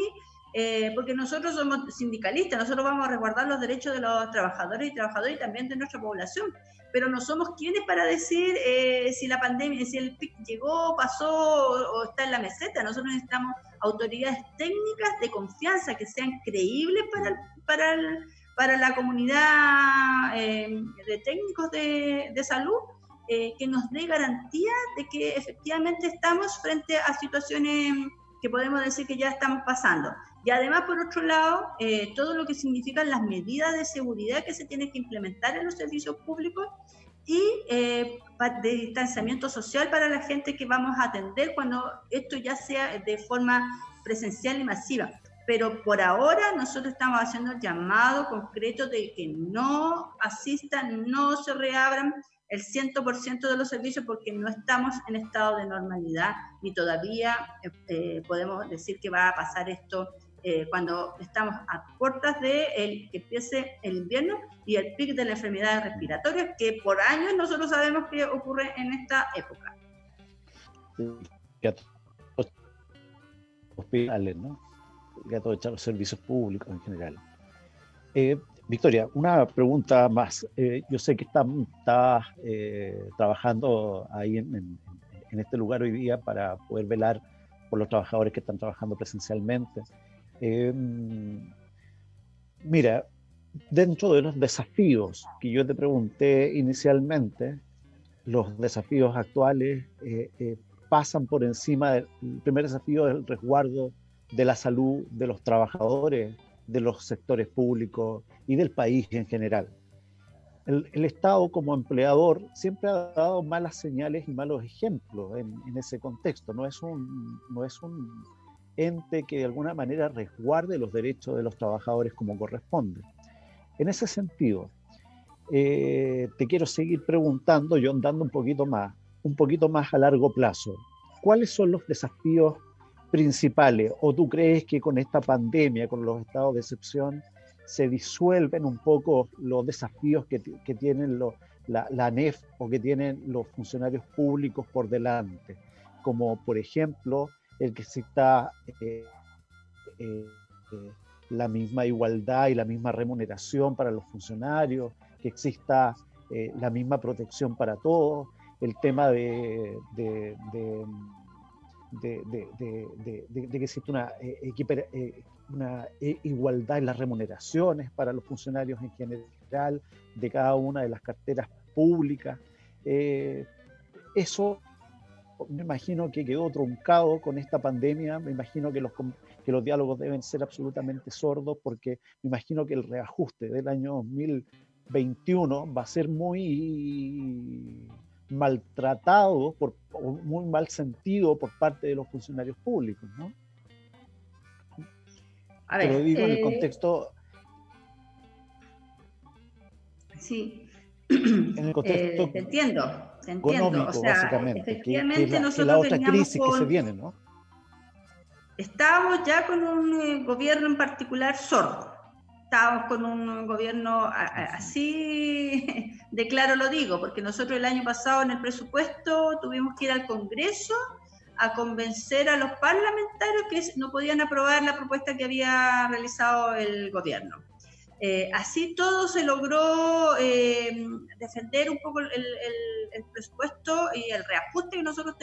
eh, porque nosotros somos sindicalistas, nosotros vamos a resguardar los derechos de los trabajadores y trabajadoras y también de nuestra población, pero no somos quienes para decir eh, si la pandemia, si el PIC llegó, pasó o, está en la meseta. Nosotros necesitamos autoridades técnicas de confianza que sean creíbles para, para la comunidad eh, de técnicos de, salud eh, que nos dé garantía de que efectivamente estamos frente a situaciones que podemos decir que ya estamos pasando. Y además, por otro lado, eh, todo lo que significan las medidas de seguridad que se tienen que implementar en los servicios públicos y de distanciamiento social para la gente que vamos a atender cuando esto ya sea de forma presencial y masiva pero por ahora nosotros estamos haciendo el llamado concreto de que no asistan, no se reabran el 100% de los servicios porque no estamos en estado de normalidad y todavía eh, eh, podemos decir que va a pasar esto eh, cuando estamos a puertas de el, que empiece el invierno y el pic de la enfermedades respiratorias que por años nosotros sabemos que ocurre en esta época. Hospitales, ¿no? a echar los servicios públicos en general. Eh, Victoria, una pregunta más. Eh, yo sé que estás está, eh, trabajando ahí en, este lugar hoy día para poder velar por los trabajadores que están trabajando presencialmente. mira, dentro de los desafíos que yo te pregunté inicialmente, los desafíos actuales pasan por encima del primer desafío del resguardo de la salud de los trabajadores, de los sectores públicos y del país en general. El, Estado como empleador siempre ha dado malas señales y malos ejemplos en, ese contexto. No es, un, no es un ente que de alguna manera resguarde los derechos de los trabajadores como corresponde. En ese sentido, eh, te quiero seguir preguntando, yo andando un poquito más, un poquito más a largo plazo. ¿Cuáles son los desafíos principales? ¿O tú crees que con esta pandemia, con los estados de excepción, se disuelven un poco los desafíos que, que tienen la, la, NEF o que tienen los funcionarios públicos por delante? Como por ejemplo el que exista eh, eh, eh, la misma igualdad y la misma remuneración para los funcionarios, que exista la misma protección para todos, el tema de, que existe una, eh, eh, eh, igualdad en las remuneraciones para los funcionarios en general de cada una de las carteras públicas. eso me imagino que quedó truncado con esta pandemia, me imagino que los, que los diálogos deben ser absolutamente sordos porque me imagino que el reajuste del año 2021 va a ser muy maltratado, por, muy mal sentido por parte de los funcionarios públicos, ¿no? A ver, lo digo en el eh, contexto. Sí. En el contexto. Eh, te entiendo, te entiendo. O sea, básicamente, efectivamente, que, nosotros la, otra crisis que se viene, ¿no? Estábamos ya con un eh, gobierno en particular sordo estábamos con un gobierno así, <laughs> de claro lo digo, porque nosotros el año pasado en el presupuesto tuvimos que ir al Congreso a convencer a los parlamentarios que no podían aprobar la propuesta que había realizado el gobierno. Eh, así todo se logró eh, defender un poco el, presupuesto y el reajuste que nosotros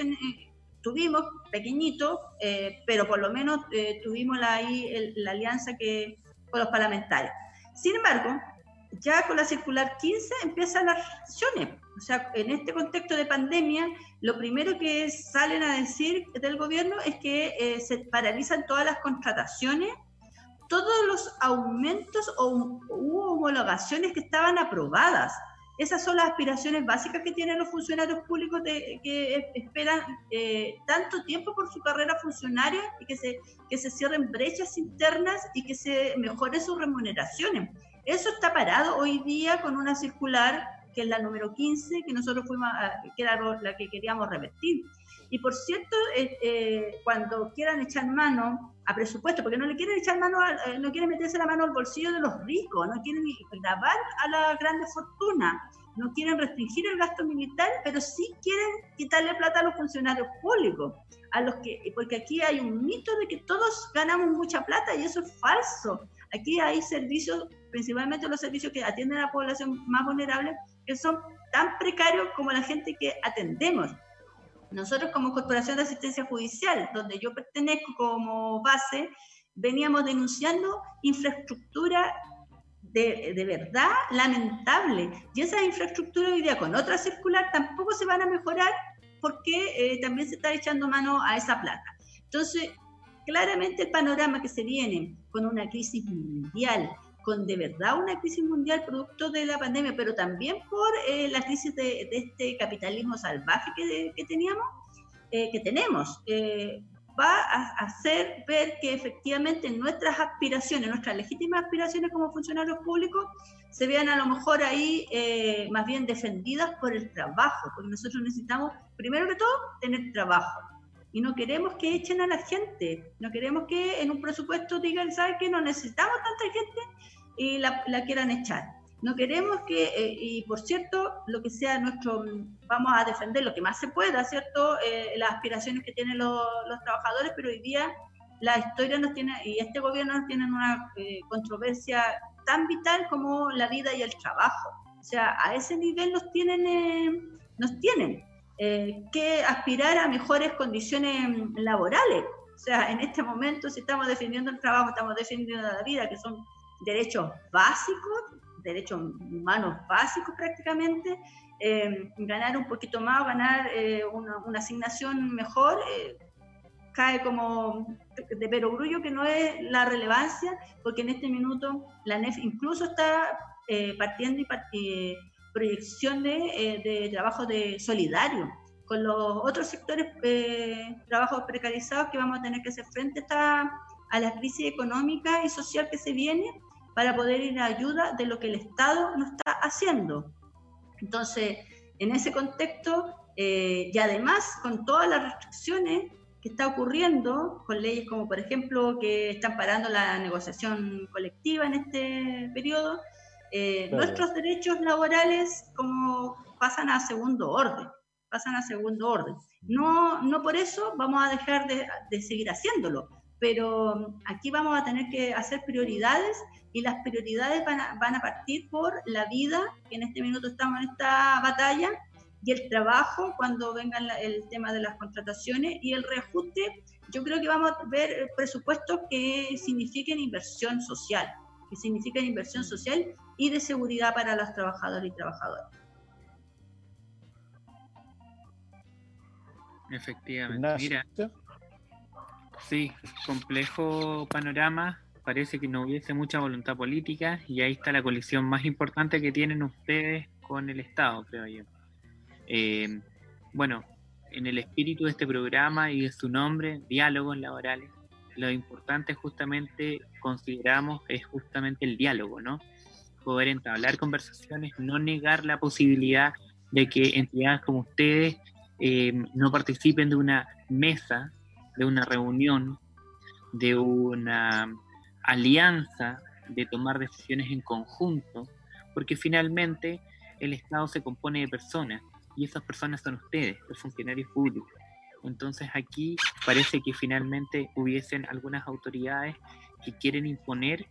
tuvimos, pequeño, eh, pero por lo menos tuvimos la, ahí la alianza que, los parlamentarios. Sin embargo, ya con la circular 15 empiezan las reacciones. O sea, en este contexto de pandemia, lo primero que salen a decir del gobierno es que eh, se paralizan todas las contrataciones, todos los aumentos o homologaciones que estaban aprobadas. Esas son las aspiraciones básicas que tienen los funcionarios públicos de, que esperan eh, tanto tiempo por su carrera funcionaria y que se, que se cierren brechas internas y que se mejoren sus remuneraciones. Eso está parado hoy día con una circular que es la número 15, que nosotros fuimos, que era la que queríamos revertir. Y por cierto, eh, eh, cuando quieran echar mano a presupuesto, porque no le quieren echar mano, eh, no quieren meterse la mano al bolsillo de los ricos, no quieren grabar a la grande fortuna, no quieren restringir el gasto militar, pero sí quieren quitarle plata a los funcionarios públicos, a los que, porque aquí hay un mito de que todos ganamos mucha plata y eso es falso. Aquí hay servicios, principalmente los servicios que atienden a la población más vulnerable, que son tan precarios como la gente que atendemos. Nosotros como Corporación de Asistencia Judicial, donde yo pertenezco como base, veníamos denunciando infraestructura de, de, verdad lamentable. Y esa infraestructura hoy día con otra circular tampoco se van a mejorar porque eh, también se está echando mano a esa plata. Entonces, claramente el panorama que se viene con una crisis mundial, con de verdad una crisis mundial producto de la pandemia, pero también por eh, la crisis de, este capitalismo salvaje que, teníamos, eh, que tenemos, eh, va a hacer ver que efectivamente nuestras aspiraciones, nuestras legítimas aspiraciones como funcionarios públicos, se vean a lo mejor ahí más bien defendidas por el trabajo, porque nosotros necesitamos, primero que todo, tener trabajo. Y no queremos que echen a la gente, no queremos que en un presupuesto digan, ¿sabes qué? No necesitamos tanta gente, y la, quieran echar. No queremos que, eh, y por cierto, lo que sea nuestro, vamos a defender lo que más se pueda, ¿cierto? Eh, las aspiraciones que tienen los, trabajadores, pero hoy día la historia nos tiene, y este gobierno nos tiene una eh, controversia tan vital como la vida y el trabajo. O sea, a ese nivel nos tienen, nos tienen que aspirar a mejores condiciones laborales. O sea, en este momento, si estamos defendiendo el trabajo, estamos defendiendo la vida, que son derechos básicos, derechos humanos básicos prácticamente, eh, ganar un poquito más, ganar eh, una, asignación mejor, eh, cae como de perogrullo que no es la relevancia, porque en este minuto la NEF incluso está partiendo y proyección de, de, trabajo de solidario con los otros sectores trabajos precarizados que vamos a tener que hacer frente a, a la crisis económica y social que se viene para poder ir a ayuda de lo que el Estado no está haciendo. Entonces, en ese contexto, eh, y además con todas las restricciones que está ocurriendo, con leyes como por ejemplo que están parando la negociación colectiva en este periodo, eh, nuestros derechos laborales como pasan a segundo orden, pasan a segundo orden. No, no por eso vamos a dejar de, de seguir haciéndolo, pero aquí vamos a tener que hacer prioridades y las prioridades van a, van a partir por la vida, que en este minuto estamos en esta batalla, y el trabajo cuando venga el tema de las contrataciones y el reajuste, yo creo que vamos a ver presupuestos que signifiquen inversión social, que signifiquen inversión social y de seguridad para los trabajadores y trabajadoras. Efectivamente. Mira, sí, complejo panorama parece que no hubiese mucha voluntad política y ahí está la colisión más importante que tienen ustedes con el Estado, creo yo. Eh, bueno, en el espíritu de este programa y de su nombre, diálogos laborales, lo importante justamente consideramos es justamente el diálogo, ¿no? Poder entablar conversaciones, no negar la posibilidad de que entidades como ustedes eh, no participen de una mesa, de una reunión, de una alianza de tomar decisiones en conjunto, porque finalmente el Estado se compone de personas y esas personas son ustedes, los funcionarios públicos. Entonces aquí parece que finalmente hubiesen algunas autoridades que quieren imponer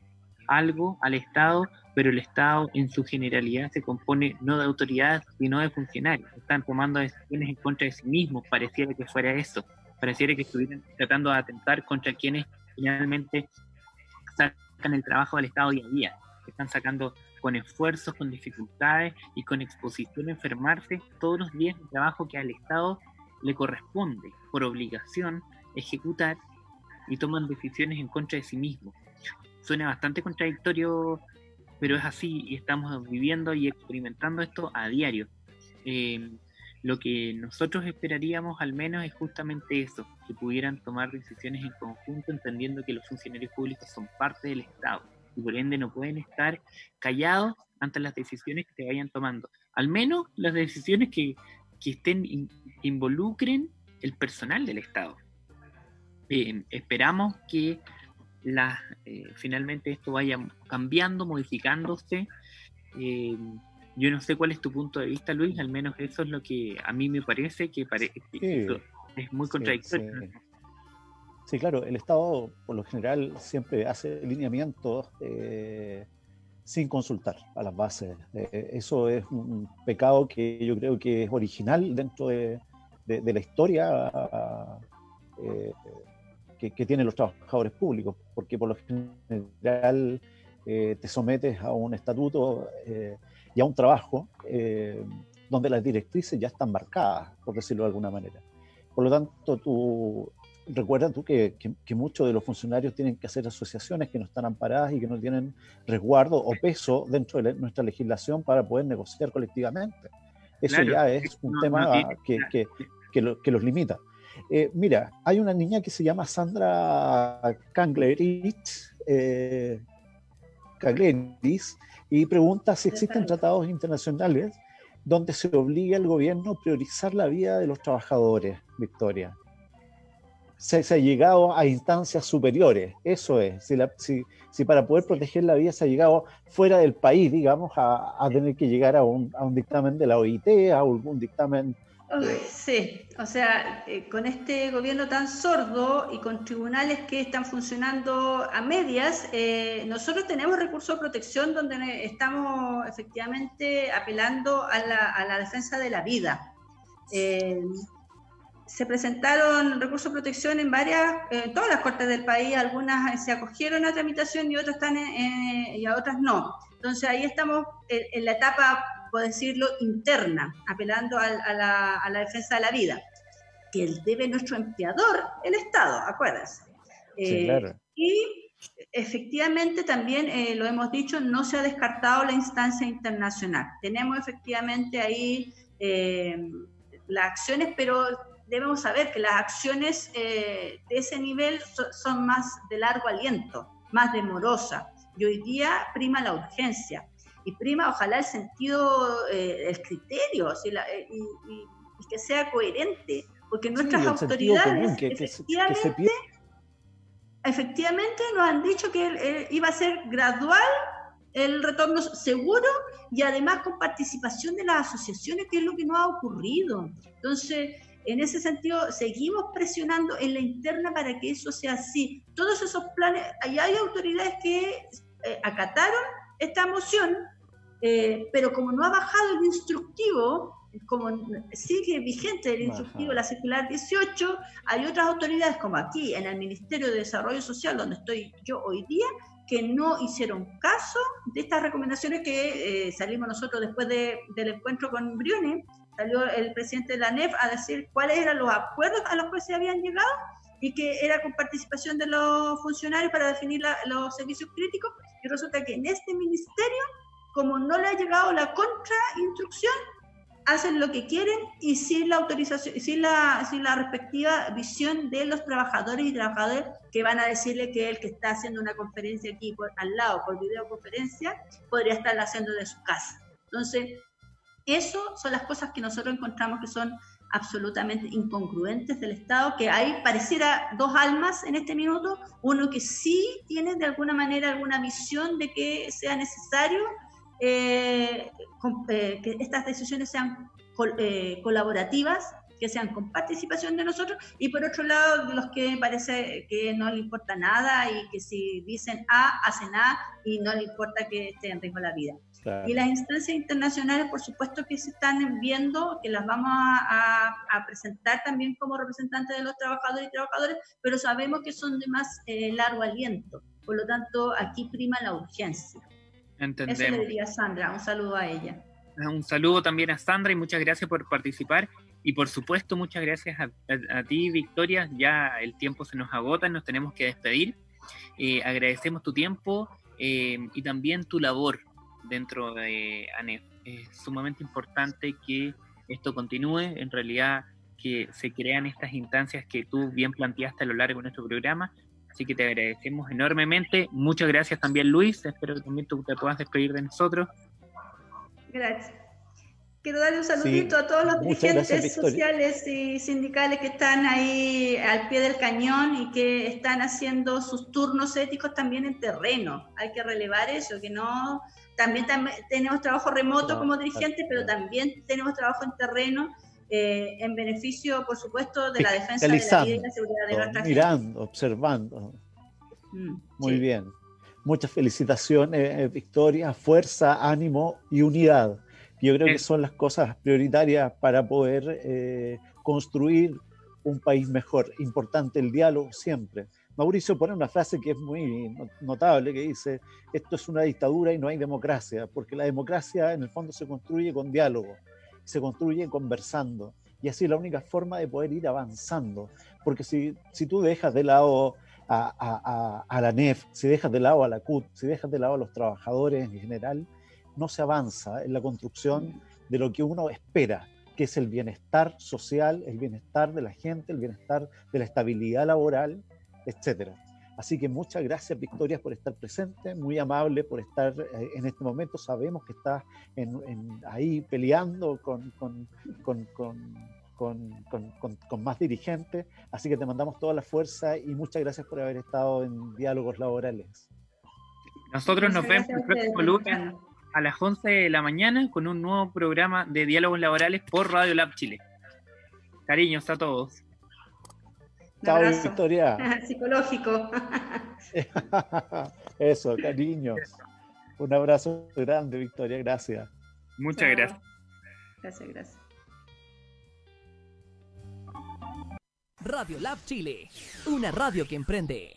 algo al Estado, pero el Estado en su generalidad se compone no de autoridades, sino de funcionarios. Están tomando decisiones en contra de sí mismos, pareciera que fuera eso, pareciera que estuvieran tratando de atentar contra quienes finalmente sacan el trabajo del Estado día a día, están sacando con esfuerzos, con dificultades y con exposición a enfermarse todos los días el trabajo que al Estado le corresponde por obligación ejecutar y toman decisiones en contra de sí mismo. Suena bastante contradictorio, pero es así y estamos viviendo y experimentando esto a diario. Eh, lo que nosotros esperaríamos al menos es justamente eso, que pudieran tomar decisiones en conjunto entendiendo que los funcionarios públicos son parte del Estado y por ende no pueden estar callados ante las decisiones que se vayan tomando. al menos las decisiones que, estén involucren el personal del Estado. Eh, esperamos que la, eh, finalmente esto vaya cambiando, modificándose. Eh, yo no sé cuál es tu punto de vista, Luis, al menos eso es lo que a mí me parece que, es muy contradictorio. Sí, claro, el Estado por lo general siempre hace lineamientos sin consultar a las bases. Eh, eso es un pecado que yo creo que es original dentro de, la historia eh, que, tienen los trabajadores públicos, porque por lo general eh, te sometes a un estatuto y a un trabajo donde las directrices ya están marcadas, por decirlo de alguna manera. Por lo tanto, tú recuerda tú que, muchos de los funcionarios tienen que hacer asociaciones que no están amparadas y que no tienen resguardo o peso dentro de nuestra legislación para poder negociar colectivamente. Eso ya es un tema que, que, los limita. Eh, mira, hay una niña que se llama Sandra Kanglerich, eh, y pregunta si existen tratados internacionales donde se obligue al gobierno a priorizar la vida de los trabajadores, Victoria se, ha llegado a instancias superiores. Eso es. Si, si, para poder proteger la vida se ha llegado fuera del país, digamos, a, tener que llegar a un, a un, dictamen de la OIT, a algún dictamen. Sí, o sea, eh, con este gobierno tan sordo y con tribunales que están funcionando a medias, eh, nosotros tenemos recursos de protección donde estamos efectivamente apelando a la, a la defensa de la vida. Eh, se presentaron recursos de protección en varias, en todas las cortes del país, algunas se acogieron a tramitación y otras están y a otras no. Entonces ahí estamos en, la etapa, por decirlo, interna, apelando a, la, a, la, defensa de la vida, que debe nuestro empleador, el Estado, acuérdense. Sí, claro. Y efectivamente también, eh, lo hemos dicho, no se ha descartado la instancia internacional. Tenemos efectivamente ahí eh, las acciones, pero debemos saber que las acciones eh, de ese nivel son más de largo aliento, más demorosas. Y hoy día prima la urgencia y prima ojalá el sentido, eh, el criterio eh, y, que sea coherente, porque nuestras autoridades efectivamente, efectivamente nos han dicho que iba a ser gradual el retorno seguro y además con participación de las asociaciones, que es lo que no ha ocurrido. Entonces, en ese sentido, seguimos presionando en la interna para que eso sea así. Todos esos planes, hay autoridades que eh, acataron esta moción, eh, pero como no ha bajado el instructivo, como sigue vigente el instructivo, la circular 18, hay otras autoridades como aquí, en el Ministerio de Desarrollo Social, donde estoy yo hoy día, que no hicieron caso de estas recomendaciones que eh, salimos nosotros después del encuentro con Briones, salió el presidente de la NEF a decir cuáles eran los acuerdos a los que se habían llegado y que era con participación de los funcionarios para definir los servicios críticos. Y resulta que en este ministerio, como no le ha llegado la contrainstrucción, hacen lo que quieren y sin la autorización, sin la, sin la respectiva visión de los trabajadores y trabajadoras que van a decirle que el que está haciendo una conferencia aquí por, al lado por videoconferencia podría estarla haciendo de su casa. Entonces, eso son las cosas que nosotros encontramos que son absolutamente incongruentes del Estado, que hay pareciera dos almas en este minuto, uno que sí tiene de alguna manera alguna visión de que sea necesario eh, eh, que estas decisiones sean eh, colaborativas, que sean con participación de nosotros, y por otro lado, los que parece que no le importa nada y que si dicen A, hacen A y no le importa que esté en riesgo la vida. Y las instancias internacionales, por supuesto que se están viendo, que las vamos a, presentar también como representantes de los trabajadores y trabajadoras, pero sabemos que son de más eh, largo aliento. Por lo tanto, aquí prima la urgencia. Entendemos. Eso le diría Sandra. Un saludo a ella. Ah, un saludo también a Sandra y muchas gracias por participar. Y por supuesto, muchas gracias a, ti, Victoria. Ya el tiempo se nos agota, nos tenemos que despedir. Eh, agradecemos tu tiempo eh, y también tu labor dentro de ANEF. Es sumamente importante que esto continúe, en realidad que se crean estas instancias que tú bien planteaste a lo largo de nuestro programa. Así que te agradecemos enormemente. Muchas gracias también, Luis. Espero que también tú te puedas despedir de nosotros. Gracias. Quiero darle un saludito a todos los dirigentes sociales y sindicales que están ahí al pie del cañón y que están haciendo sus turnos éticos también en terreno. Hay que relevar eso, que no... También, tenemos trabajo remoto como dirigentes, pero también tenemos trabajo en terreno eh, en beneficio, por supuesto, de la defensa de la vida y la seguridad de nuestra Mirando, observando. Mm, Muy bien. Muchas felicitaciones, eh, Victoria, fuerza, ánimo y unidad. Yo creo que son las cosas prioritarias para poder eh, construir un país mejor. Importante el diálogo siempre. Mauricio pone una frase que es muy notable, que dice, esto es una dictadura y no hay democracia, porque la democracia en el fondo se construye con diálogo, se construye conversando, y así es la única forma de poder ir avanzando, porque si, si tú dejas de lado a, a, a, la NEF, si dejas de lado a la CUT, si dejas de lado a los trabajadores en general, no se avanza en la construcción de lo que uno espera, que es el bienestar social, el bienestar de la gente, el bienestar de la estabilidad laboral, etc. Así que muchas gracias, Victoria, por estar presente, muy amable por estar eh, en este momento. Sabemos que estás ahí peleando con, con, con, más dirigentes, así que te mandamos toda la fuerza y muchas gracias por haber estado en diálogos laborales. Nosotros nos vemos el próximo lunes a las 11 de la mañana con un nuevo programa de diálogos laborales por Radio Lab Chile. Cariños a todos. Chao, Victoria. <laughs> Psicológico. <laughs> Eso, cariños. Un abrazo grande, Victoria. Gracias. Muchas gracias. Gracias, gracias. Radio Lab Chile, una radio que emprende.